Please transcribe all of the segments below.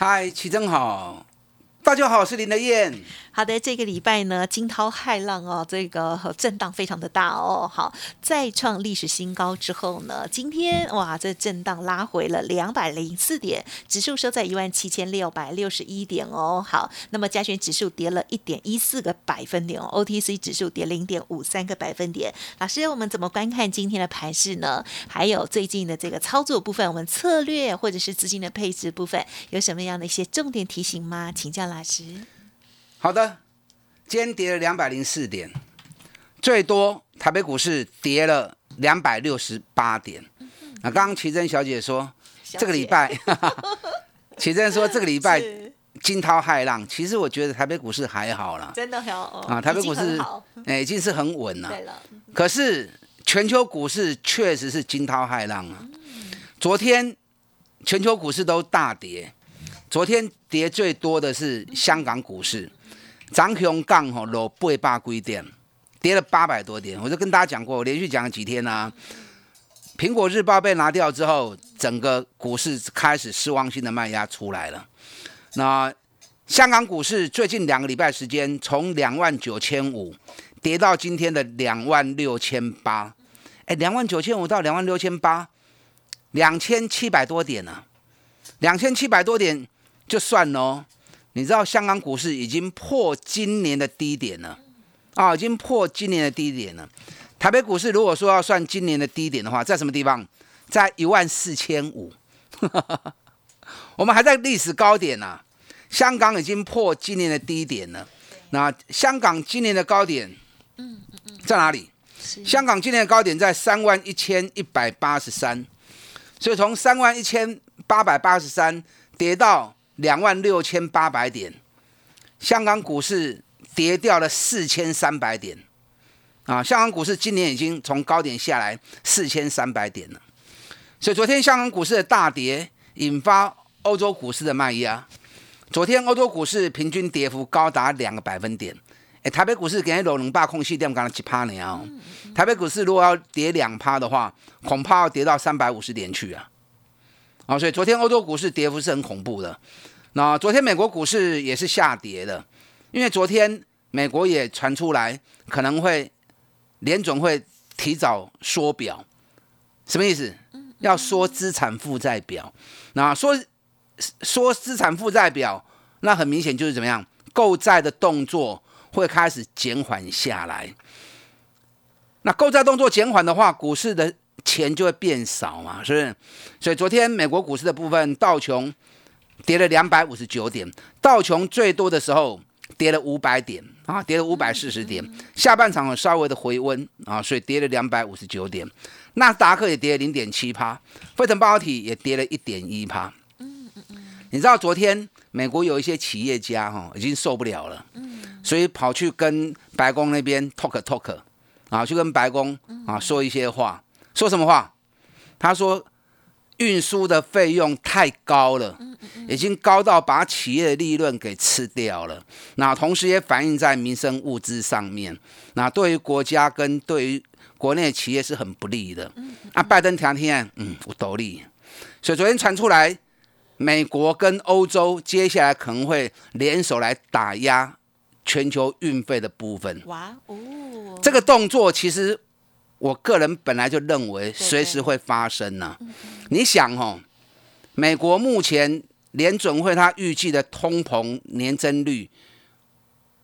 嗨，齐正好，大家好，我是林德燕。好的，这个礼拜呢，惊涛骇浪哦，这个震荡非常的大哦。好，再创历史新高之后呢，今天哇，这震荡拉回了两百零四点，指数收在一万七千六百六十一点哦。好，那么加权指数跌了一点一四个百分点哦，OTC 指数跌零点五三个百分点。老师，我们怎么观看今天的盘势呢？还有最近的这个操作部分，我们策略或者是资金的配置部分，有什么样的一些重点提醒吗？请教好的，今天跌了两百零四点，最多台北股市跌了两百六十八点。那刚刚奇珍小姐说，这个礼拜，奇珍说这个礼拜惊涛骇浪。其实我觉得台北股市还好了，真的好啊，台北股市哎已经是很稳了。对了，可是全球股市确实是惊涛骇浪啊。昨天全球股市都大跌，昨天跌最多的是香港股市。涨熊杠吼落八百几点，跌了八百多点。我就跟大家讲过，我连续讲了几天呢。苹果日报被拿掉之后，整个股市开始失望性的卖压出来了。那香港股市最近两个礼拜时间，从两万九千五跌到今天的两万六千八。哎，两万九千五到两万六千八，两千七百多点呢。两千七百多点就算喽。你知道香港股市已经破今年的低点了啊，已经破今年的低点了。台北股市如果说要算今年的低点的话，在什么地方？在一万四千五。我们还在历史高点呢。香港已经破今年的低点了。那香港今年的高点，嗯嗯嗯，在哪里？香港今年的高点在三万一千一百八十三，所以从三万一千八百八十三跌到。两万六千八百点，香港股市跌掉了四千三百点，啊，香港股市今年已经从高点下来四千三百点了，所以昨天香港股市的大跌引发欧洲股市的卖压，昨天欧洲股市平均跌幅高达两个百分点，哎，台北股市给人两霸空隙点刚刚几趴呢啊，台北股市如果要跌两趴的话，恐怕要跌到三百五十点去啊。啊，所以昨天欧洲股市跌幅是很恐怖的。那昨天美国股市也是下跌的，因为昨天美国也传出来可能会联总会提早缩表，什么意思？要缩资产负债表。那缩缩资产负债表，那很明显就是怎么样？购债的动作会开始减缓下来。那购债动作减缓的话，股市的。钱就会变少嘛，是不是？所以昨天美国股市的部分，道琼跌了两百五十九点，道琼最多的时候跌了五百点啊，跌了五百四十点。下半场稍微的回温啊，所以跌了两百五十九点。纳斯达克也跌了零点七趴，费城半导体也跌了一点一趴。嗯嗯嗯。你知道昨天美国有一些企业家哈已经受不了了，所以跑去跟白宫那边 talk talk 啊，去跟白宫啊说一些话。说什么话？他说运输的费用太高了，已经高到把企业的利润给吃掉了。那同时也反映在民生物资上面。那对于国家跟对于国内企业是很不利的。啊，拜登听听，嗯，我独立。所以昨天传出来，美国跟欧洲接下来可能会联手来打压全球运费的部分。哇哦，这个动作其实。我个人本来就认为随时会发生呢。你想哦，美国目前联准会它预计的通膨年增率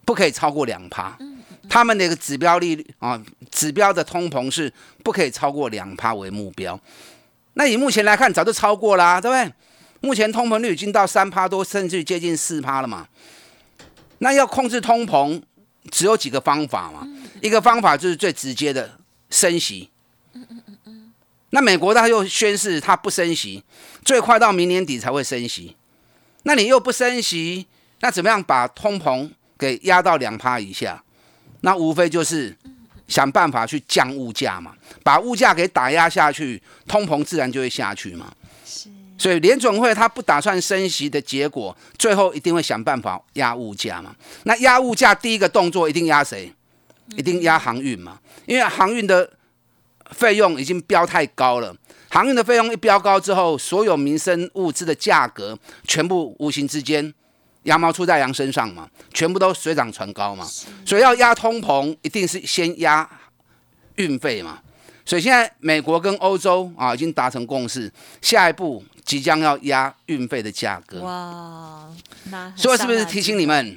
不可以超过两趴，他们那个指标利率啊，指标的通膨是不可以超过两趴为目标。那以目前来看，早就超过啦，对不对？目前通膨率已经到三趴多，甚至接近四趴了嘛。那要控制通膨，只有几个方法嘛。一个方法就是最直接的。升息，嗯嗯嗯嗯，那美国他又宣誓他不升息，最快到明年底才会升息，那你又不升息，那怎么样把通膨给压到两趴以下？那无非就是想办法去降物价嘛，把物价给打压下去，通膨自然就会下去嘛。所以联准会他不打算升息的结果，最后一定会想办法压物价嘛。那压物价第一个动作一定压谁？一定压航运嘛，因为航运的费用已经飙太高了。航运的费用一飙高之后，所有民生物资的价格全部无形之间羊毛出在羊身上嘛，全部都水涨船高嘛。所以要压通膨，一定是先压运费嘛。所以现在美国跟欧洲啊已经达成共识，下一步即将要压运费的价格。哇，那所以是不是提醒你们？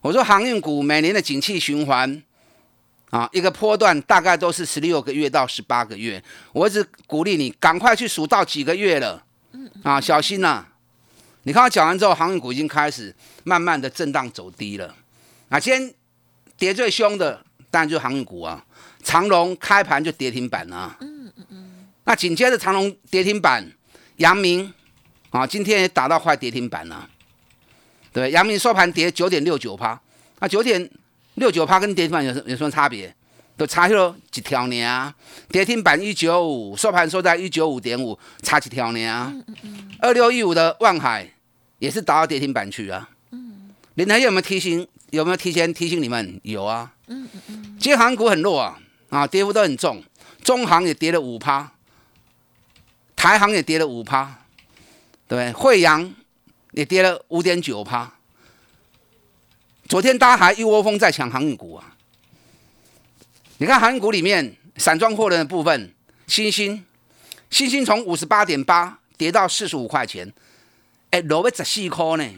我说航运股每年的景气循环。啊，一个波段大概都是十六个月到十八个月，我一直鼓励你赶快去数到几个月了，啊，小心呐！你看我讲完之后，航运股已经开始慢慢的震荡走低了。啊，今天跌最凶的当然就是航运股啊，长隆开盘就跌停板啊。嗯嗯嗯。那紧接着长隆跌停板，阳明啊，今天也打到快跌停板了。对，阳明收盘跌九点六九趴，那，九点。六九趴跟跌停板有有什么差别？都差了几条呢？跌停板一九五，收盘收在一九五点五，差几条呢？二六一五的万海也是打到跌停板去啊。林台有没有提醒？有没有提前提醒你们？有啊。嗯嗯嗯。今天航股很弱啊，啊，跌幅都很重。中行也跌了五趴，台行也跌了五趴，对，惠阳也跌了五点九趴。昨天大家还一窝蜂在抢航运股啊！你看航运股里面散装货轮的部分，新星，新星从五十八点八跌到四十五块钱，哎，落要十四块呢。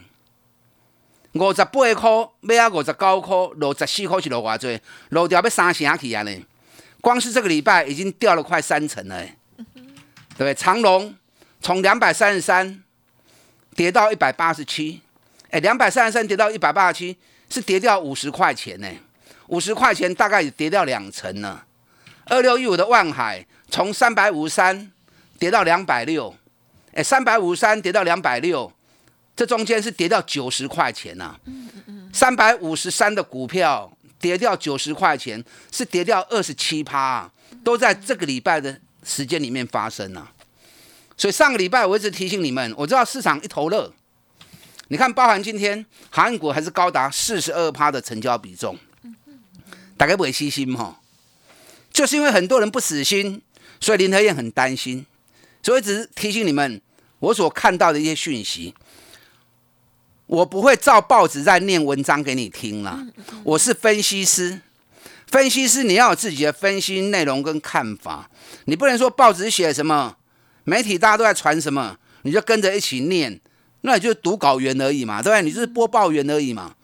五十八块要啊五十九块，落十四块是落偌济，落掉要三成起啊呢。光是这个礼拜已经掉了快三成了，对不对？长隆从两百三十三跌到一百八十七，哎，两百三十三跌到一百八十七。是跌掉五十块钱呢，五十块钱大概也跌掉两成呢。二六一五的万海从三百五十三跌到两百六，哎，三百五十三跌到两百六，这中间是跌掉九十块钱呐。三百五十三的股票跌掉九十块钱，是跌掉二十七趴，都在这个礼拜的时间里面发生了。所以上个礼拜我一直提醒你们，我知道市场一头热。你看，包含今天韩国还是高达四十二趴的成交比重，大概不会细心哈，就是因为很多人不死心，所以林和燕很担心，所以只是提醒你们，我所看到的一些讯息，我不会照报纸在念文章给你听了，我是分析师，分析师你要有自己的分析内容跟看法，你不能说报纸写什么，媒体大家都在传什么，你就跟着一起念。那也就是读稿员而已嘛，对不对？你就是播报员而已嘛。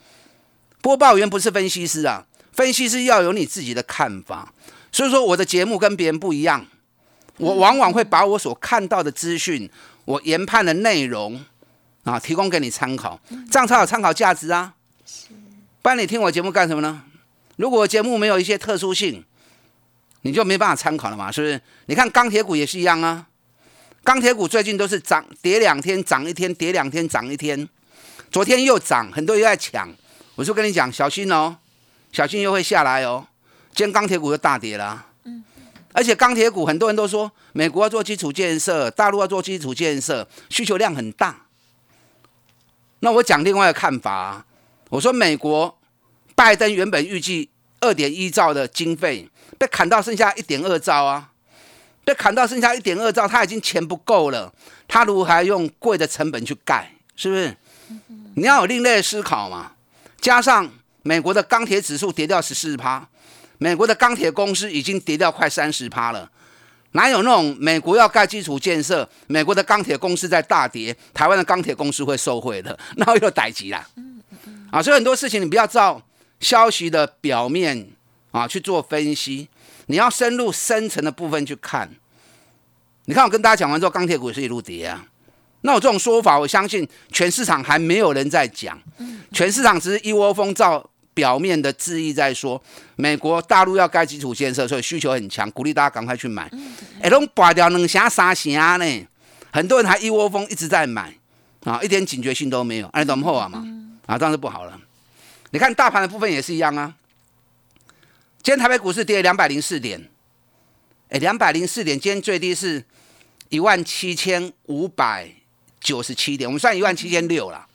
播报员不是分析师啊，分析师要有你自己的看法。所以说我的节目跟别人不一样，我往往会把我所看到的资讯，我研判的内容啊，提供给你参考，这样才有参考价值啊。不然你听我节目干什么呢？如果节目没有一些特殊性，你就没办法参考了嘛，是不是？你看钢铁股也是一样啊。钢铁股最近都是涨跌两天涨一天，跌两天涨一天。昨天又涨，很多人又在抢。我就跟你讲，小心哦，小心又会下来哦。今天钢铁股又大跌了。嗯。而且钢铁股很多人都说，美国要做基础建设，大陆要做基础建设，需求量很大。那我讲另外一个看法，我说美国拜登原本预计二点一兆的经费，被砍到剩下一点二兆啊。被砍到剩下一点二兆，他已经钱不够了，他如何还用贵的成本去盖？是不是？你要有另类思考嘛。加上美国的钢铁指数跌掉十四趴，美国的钢铁公司已经跌掉快三十趴了，哪有那种美国要盖基础建设，美国的钢铁公司在大跌，台湾的钢铁公司会受惠的？那又逮急啦。啊，所以很多事情你不要照消息的表面啊去做分析。你要深入深层的部分去看，你看我跟大家讲完之后，钢铁股也是一路跌啊。那我这种说法，我相信全市场还没有人在讲，全市场只是一窝蜂照表面的质疑在说，美国大陆要盖基础建设，所以需求很强，鼓励大家赶快去买。哎，拢拔掉两成三成呢，很多人还一窝蜂一直在买啊，一点警觉性都没有，哎，怎么后啊嘛？啊，当然是不好了。你看大盘的部分也是一样啊。今天台北股市跌两百零四点，哎，两百零四点，今天最低是一万七千五百九十七点，我们算一万七千六了。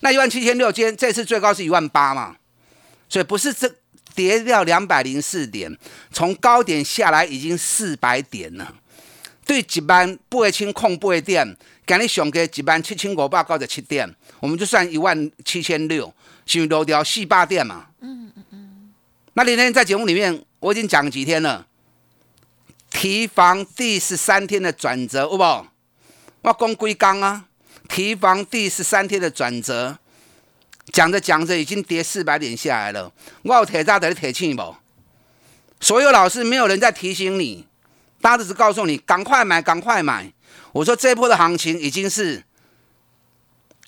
那一万七千六，今天这次最高是一万八嘛，所以不是这跌掉两百零四点，从高点下来已经四百点了。对一万八千空八点，今日上个一万七千五百九十七点，我们就算一万七千六，是落掉四百点嘛。嗯。那那天在节目里面，我已经讲几天了，提防第十三天的转折，有不？我讲归刚啊，提防第十三天的转折，讲着讲着已经跌四百点下来了。我有铁渣的铁气不？所有老师没有人在提醒你。大家只是告诉你赶快买，赶快买。我说这一波的行情已经是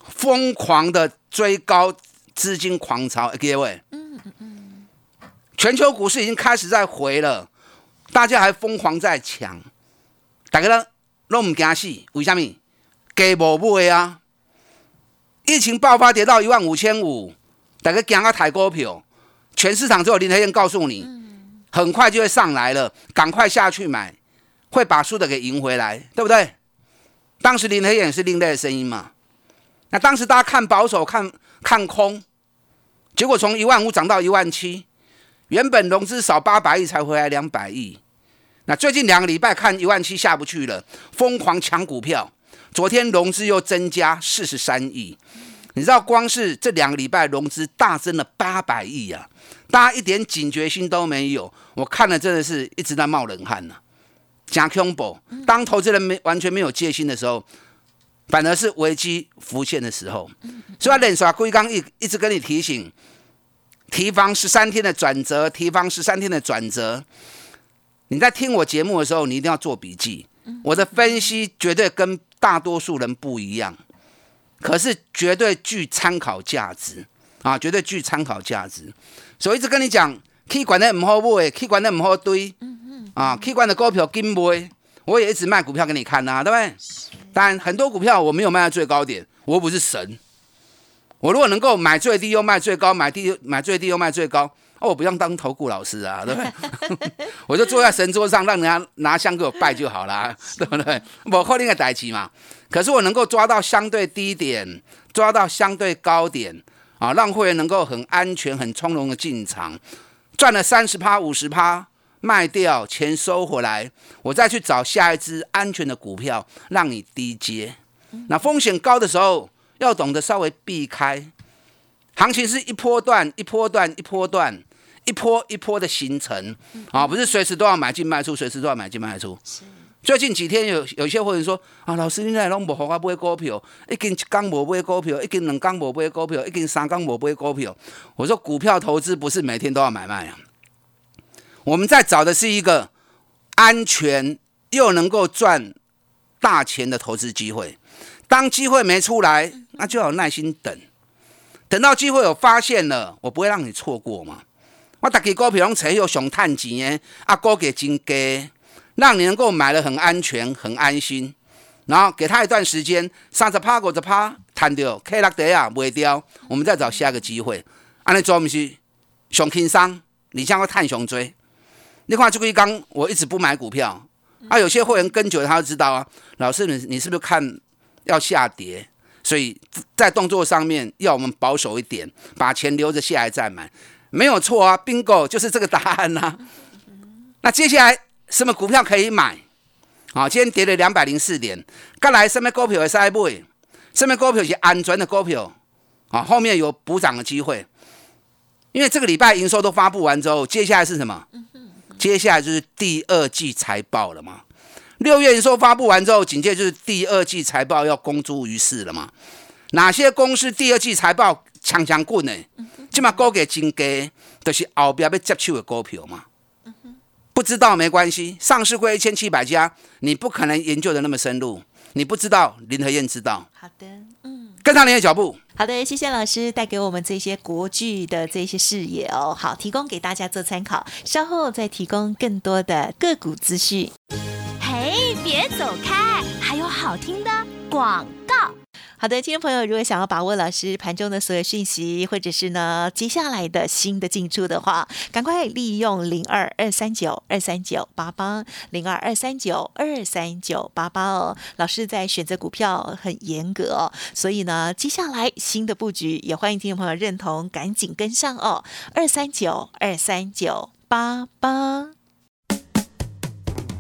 疯狂的追高，资金狂潮。各位，全球股市已经开始在回了，大家还疯狂在抢。大家呢都唔惊死，为什么？给无买啊！疫情爆发跌到一万五千五，大家惊啊抬股票，全市场只有林台燕告诉你，很快就会上来了，赶快下去买。会把输的给赢回来，对不对？当时林黑眼是另类的声音嘛？那当时大家看保守，看看空，结果从一万五涨到一万七，原本融资少八百亿才回来两百亿。那最近两个礼拜看一万七下不去了，疯狂抢股票。昨天融资又增加四十三亿，你知道光是这两个礼拜融资大增了八百亿啊！大家一点警觉心都没有，我看了真的是一直在冒冷汗呢。加恐怖，当投资人没完全没有戒心的时候，反而是危机浮现的时候。所以连耍龟刚一一直跟你提醒，提防十三天的转折，提防十三天的转折。你在听我节目的时候，你一定要做笔记。我的分析绝对跟大多数人不一样，可是绝对具参考价值啊，绝对具参考价值。所以一直跟你讲，可以管的唔好买，可以管的唔好堆。啊，K 管的股票金杯，我也一直卖股票给你看呐，对不对？但很多股票我没有卖到最高点，我又不是神。我如果能够买最低又卖最高，买低买最低又卖最高，哦，我不用当投顾老师啊，对不对？我就坐在神桌上，让人家拿香给我拜就好了，对不对？我后天个代期嘛。可是我能够抓到相对低点，抓到相对高点，啊，让会员能够很安全、很从容的进场，赚了三十趴、五十趴。卖掉钱收回来，我再去找下一只安全的股票，让你低接。那风险高的时候，要懂得稍微避开。行情是一波段一波段一波段一波一波的形成啊，不是随时都要买进卖出，随时都要买进卖出。最近几天有有些会员说啊，老师你来拢无好我买股票，一根一缸无买股票，一根两缸无买股票，一根三缸无买股票。我说股票投资不是每天都要买卖啊。我们在找的是一个安全又能够赚大钱的投资机会。当机会没出来，那就要耐心等。等到机会有发现了，我不会让你错过嘛。我打给股票用持有熊探钱的，啊，股给金给，让你能够买的很安全、很安心。然后给他一段时间，三十趴、五十趴，谈掉 K 六跌啊，卖掉，我们再找下一个机会。安尼做不是熊轻松，你将会探熊追。你看这个一刚，我一直不买股票啊。有些会员跟久了，他就知道啊。老师，你你是不是看要下跌，所以在动作上面要我们保守一点，把钱留着下来再买，没有错啊。Bingo 就是这个答案呐。那接下来什么股票可以买？好，今天跌了两百零四点，刚来什么股票会塞买？什么股票是安全的股票？啊，后面有补涨的机会。因为这个礼拜营收都发布完之后，接下来是什么？接下来就是第二季财报了嘛？六月营收发布完之后，紧接着就是第二季财报要公诸于世了嘛？哪些公司第二季财报强强棍呢？起码高给金给，都是后边要接手的股票嘛？不知道没关系，上市会一千七百家，你不可能研究的那么深入，你不知道，林和燕知道。好的，嗯，跟上您的脚步。好的，谢谢老师带给我们这些国剧的这些视野哦，好，提供给大家做参考。稍后再提供更多的个股资讯。别走开，还有好听的广告。好的，听众朋友，如果想要把握老师盘中的所有讯息，或者是呢接下来的新的进出的话，赶快利用零二二三九二三九八八零二二三九二三九八八哦。老师在选择股票很严格哦，所以呢，接下来新的布局也欢迎听众朋友认同，赶紧跟上哦。二三九二三九八八。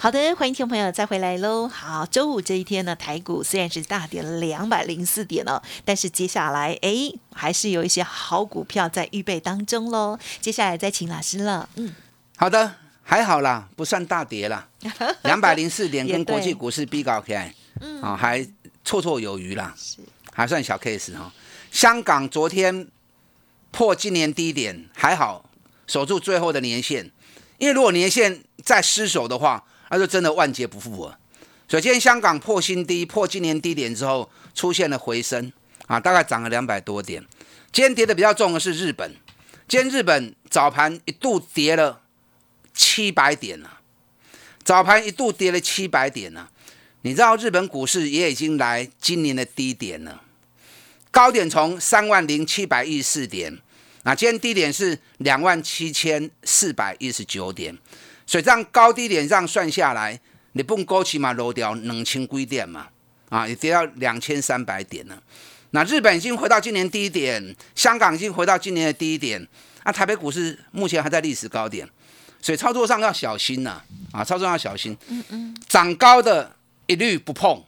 好的，欢迎听众朋友再回来喽。好，周五这一天呢，台股虽然是大跌了两百零四点哦，但是接下来哎，还是有一些好股票在预备当中喽。接下来再请老师了。嗯，好的，还好啦，不算大跌啦，两百零四点跟国际股市比较起来，嗯，啊，还绰绰有余啦，是，还算小 case 哈。香港昨天破今年低点，还好守住最后的年限，因为如果年限再失守的话，那就真的万劫不复了。所以今天香港破新低，破今年低点之后，出现了回升啊，大概涨了两百多点。今天跌的比较重的是日本，今天日本早盘一度跌了七百点呢，早盘一度跌了七百点呢。你知道日本股市也已经来今年的低点了，高点从三万零七百一十四点，那今天低点是两万七千四百一十九点。所以这样高低点这样算下来，你不高起码落掉两千几点嘛，啊，也跌到两千三百点了。那日本已经回到今年低点，香港已经回到今年的低点，啊，台北股市目前还在历史高点，所以操作上要小心呐，啊，操作上要小心。嗯嗯。涨高的一律不碰，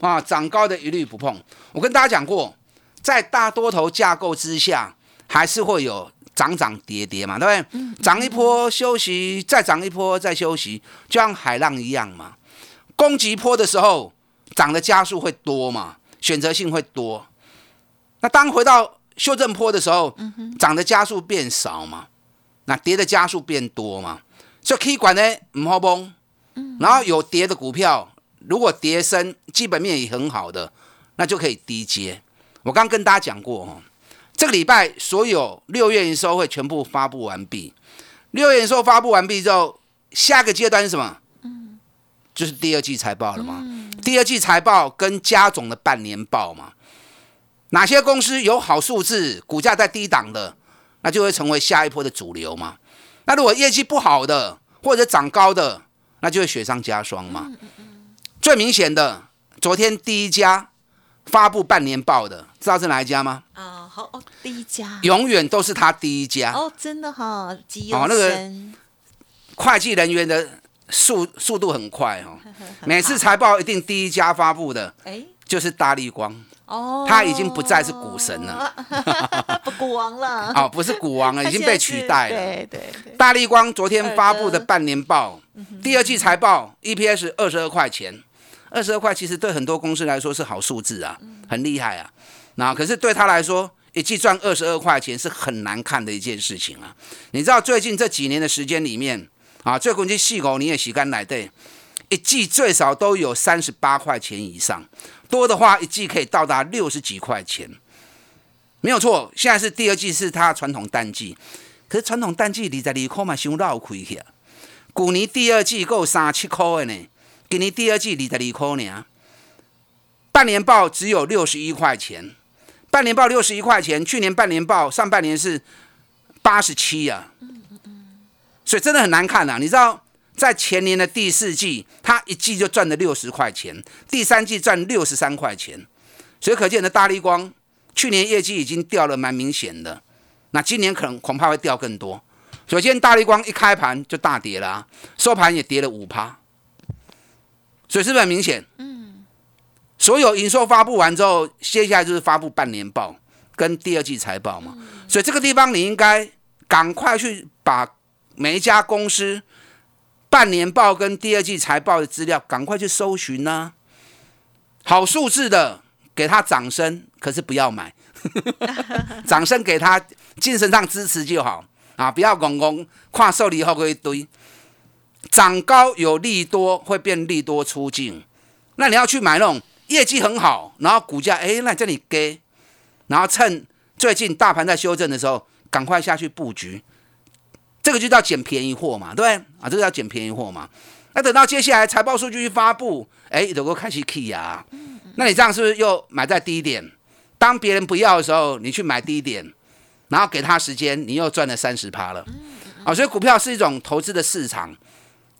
啊，涨高的一律不碰。我跟大家讲过，在大多头架构之下，还是会有。涨涨跌跌嘛，对不对？涨一波休息，再涨一波再休息，就像海浪一样嘛。攻击波的时候，涨的加速会多嘛，选择性会多。那当回到修正坡的时候，涨的加速变少嘛，那跌的加速变多嘛。所以 K 管呢唔好崩，然后有跌的股票，如果跌升，基本面也很好的，那就可以低接。我刚跟大家讲过哦。这个礼拜所有六月营收会全部发布完毕。六月营收发布完毕之后，下个阶段是什么？嗯，就是第二季财报了嘛。第二季财报跟加总的半年报嘛。哪些公司有好数字，股价在低档的，那就会成为下一波的主流嘛。那如果业绩不好的，或者涨高的，那就会雪上加霜嘛。最明显的，昨天第一家发布半年报的，知道是哪一家吗？啊。好哦，第一家。永远都是他第一家。哦，真的哈，哦，那个会计人员的速速度很快哈，每次财报一定第一家发布的，哎，就是大力光。哦，他已经不再是股神了，不股王了，哦，不是股王了，已经被取代了。对对对，大力光昨天发布的半年报，第二季财报 EPS 二十二块钱，二十二块其实对很多公司来说是好数字啊，很厉害啊，那可是对他来说。一季赚二十二块钱是很难看的一件事情啊！你知道最近这几年的时间里面啊，最近细狗你也洗干奶对，一季最少都有三十八块钱以上，多的话一季可以到达六十几块钱，没有错。现在是第二季是它传统淡季，可是传统淡季你在二块嘛，伤绕亏去啊！去年第二季够三七块的呢，今年第二季二十二块呢，半年报只有六十一块钱。半年报六十一块钱，去年半年报上半年是八十七呀，所以真的很难看呐。你知道，在前年的第四季，它一季就赚了六十块钱，第三季赚六十三块钱，所以可见的大力光去年业绩已经掉了蛮明显的，那今年可能恐怕会掉更多。首先，大力光一开盘就大跌了，收盘也跌了五趴，所以是不是很明显？所有营收发布完之后，接下来就是发布半年报跟第二季财报嘛。所以这个地方你应该赶快去把每一家公司半年报跟第二季财报的资料赶快去搜寻呢。好数字的，给他掌声，可是不要买，掌声给他精神上支持就好啊！不要拱拱跨受理后一堆，涨高有利多会变利多出境，那你要去买那种业绩很好，然后股价哎那这里给，然后趁最近大盘在修正的时候，赶快下去布局，这个就叫捡便宜货嘛，对啊，这个叫捡便宜货嘛。那等到接下来财报数据一发布，哎，有个开始 key 啊，那你这样是不是又买在低点？当别人不要的时候，你去买低点，然后给他时间，你又赚了三十趴了。啊，所以股票是一种投资的市场。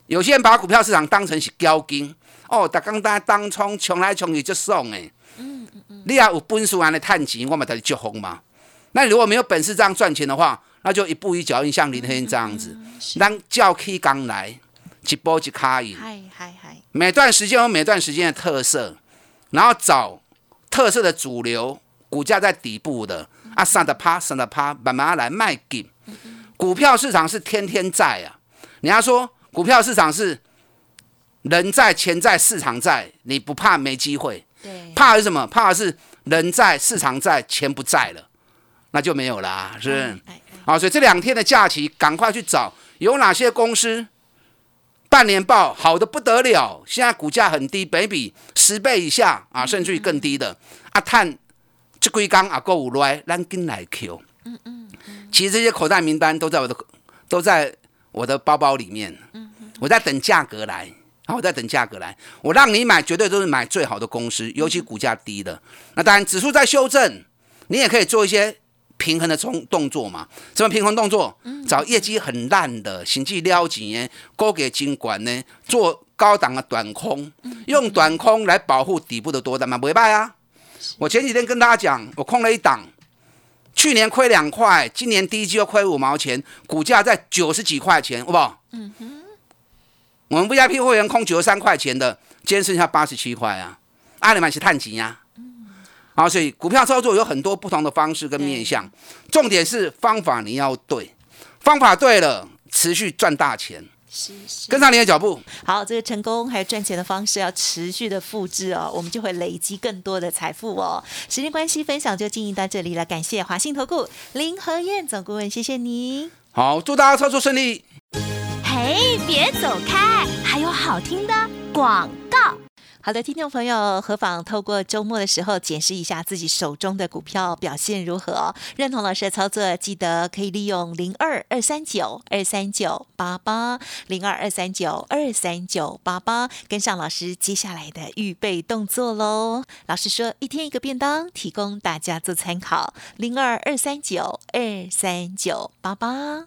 有些人把股票市场当成是标金哦，打刚当冲，穷来穷去就送哎。嗯嗯嗯。你要有本事玩的探钱，我们才就红嘛。那如果没有本事这样赚钱的话，那就一步一脚印，像林天这样子，当叫 K 刚来。一波一卡赢，每段时间有每段时间的特色，然后找特色的主流股价在底部的啊，上的趴上的趴，慢慢来卖给。股票市场是天天在啊，人家说股票市场是人在钱在市场在，你不怕没机会，怕的是什么？怕的是人在市场在钱不在了，那就没有啦，是不是？好，所以这两天的假期，赶快去找有哪些公司。半年报好的不得了，现在股价很低，北比十倍以下啊，甚至于更低的。啊，探这硅钢啊，够五来，咱跟来 Q。嗯嗯其实这些口袋名单都在我的都在我的包包里面。嗯我在等价格来，好，我在等价格来。我让你买，绝对都是买最好的公司，尤其股价低的。那当然，指数在修正，你也可以做一些。平衡的冲动作嘛？什么平衡动作？找业绩很烂的，行迹撩钱，高给金管呢？做高档的短空，用短空来保护底部的多单嘛？不会败啊！我前几天跟大家讲，我空了一档，去年亏两块，今年第一季又亏五毛钱，股价在九十几块钱，好不好？嗯哼。我们 VIP 会员空九十三块钱的，今天剩下八十七块啊！阿里曼是探底呀。好，所以股票操作有很多不同的方式跟面向，重点是方法你要对，方法对了，持续赚大钱，是是，跟上你的脚步。好，这个成功还有赚钱的方式要持续的复制哦，我们就会累积更多的财富哦。时间关系，分享就进行到这里了，感谢华信投顾林和燕总顾问，谢谢你。好，祝大家操作顺利。嘿，别走开，还有好听的广告。好的，听众朋友，何妨透过周末的时候检视一下自己手中的股票表现如何？认同老师的操作，记得可以利用零二二三九二三九八八零二二三九二三九八八跟上老师接下来的预备动作喽。老师说一天一个便当，提供大家做参考。零二二三九二三九八八。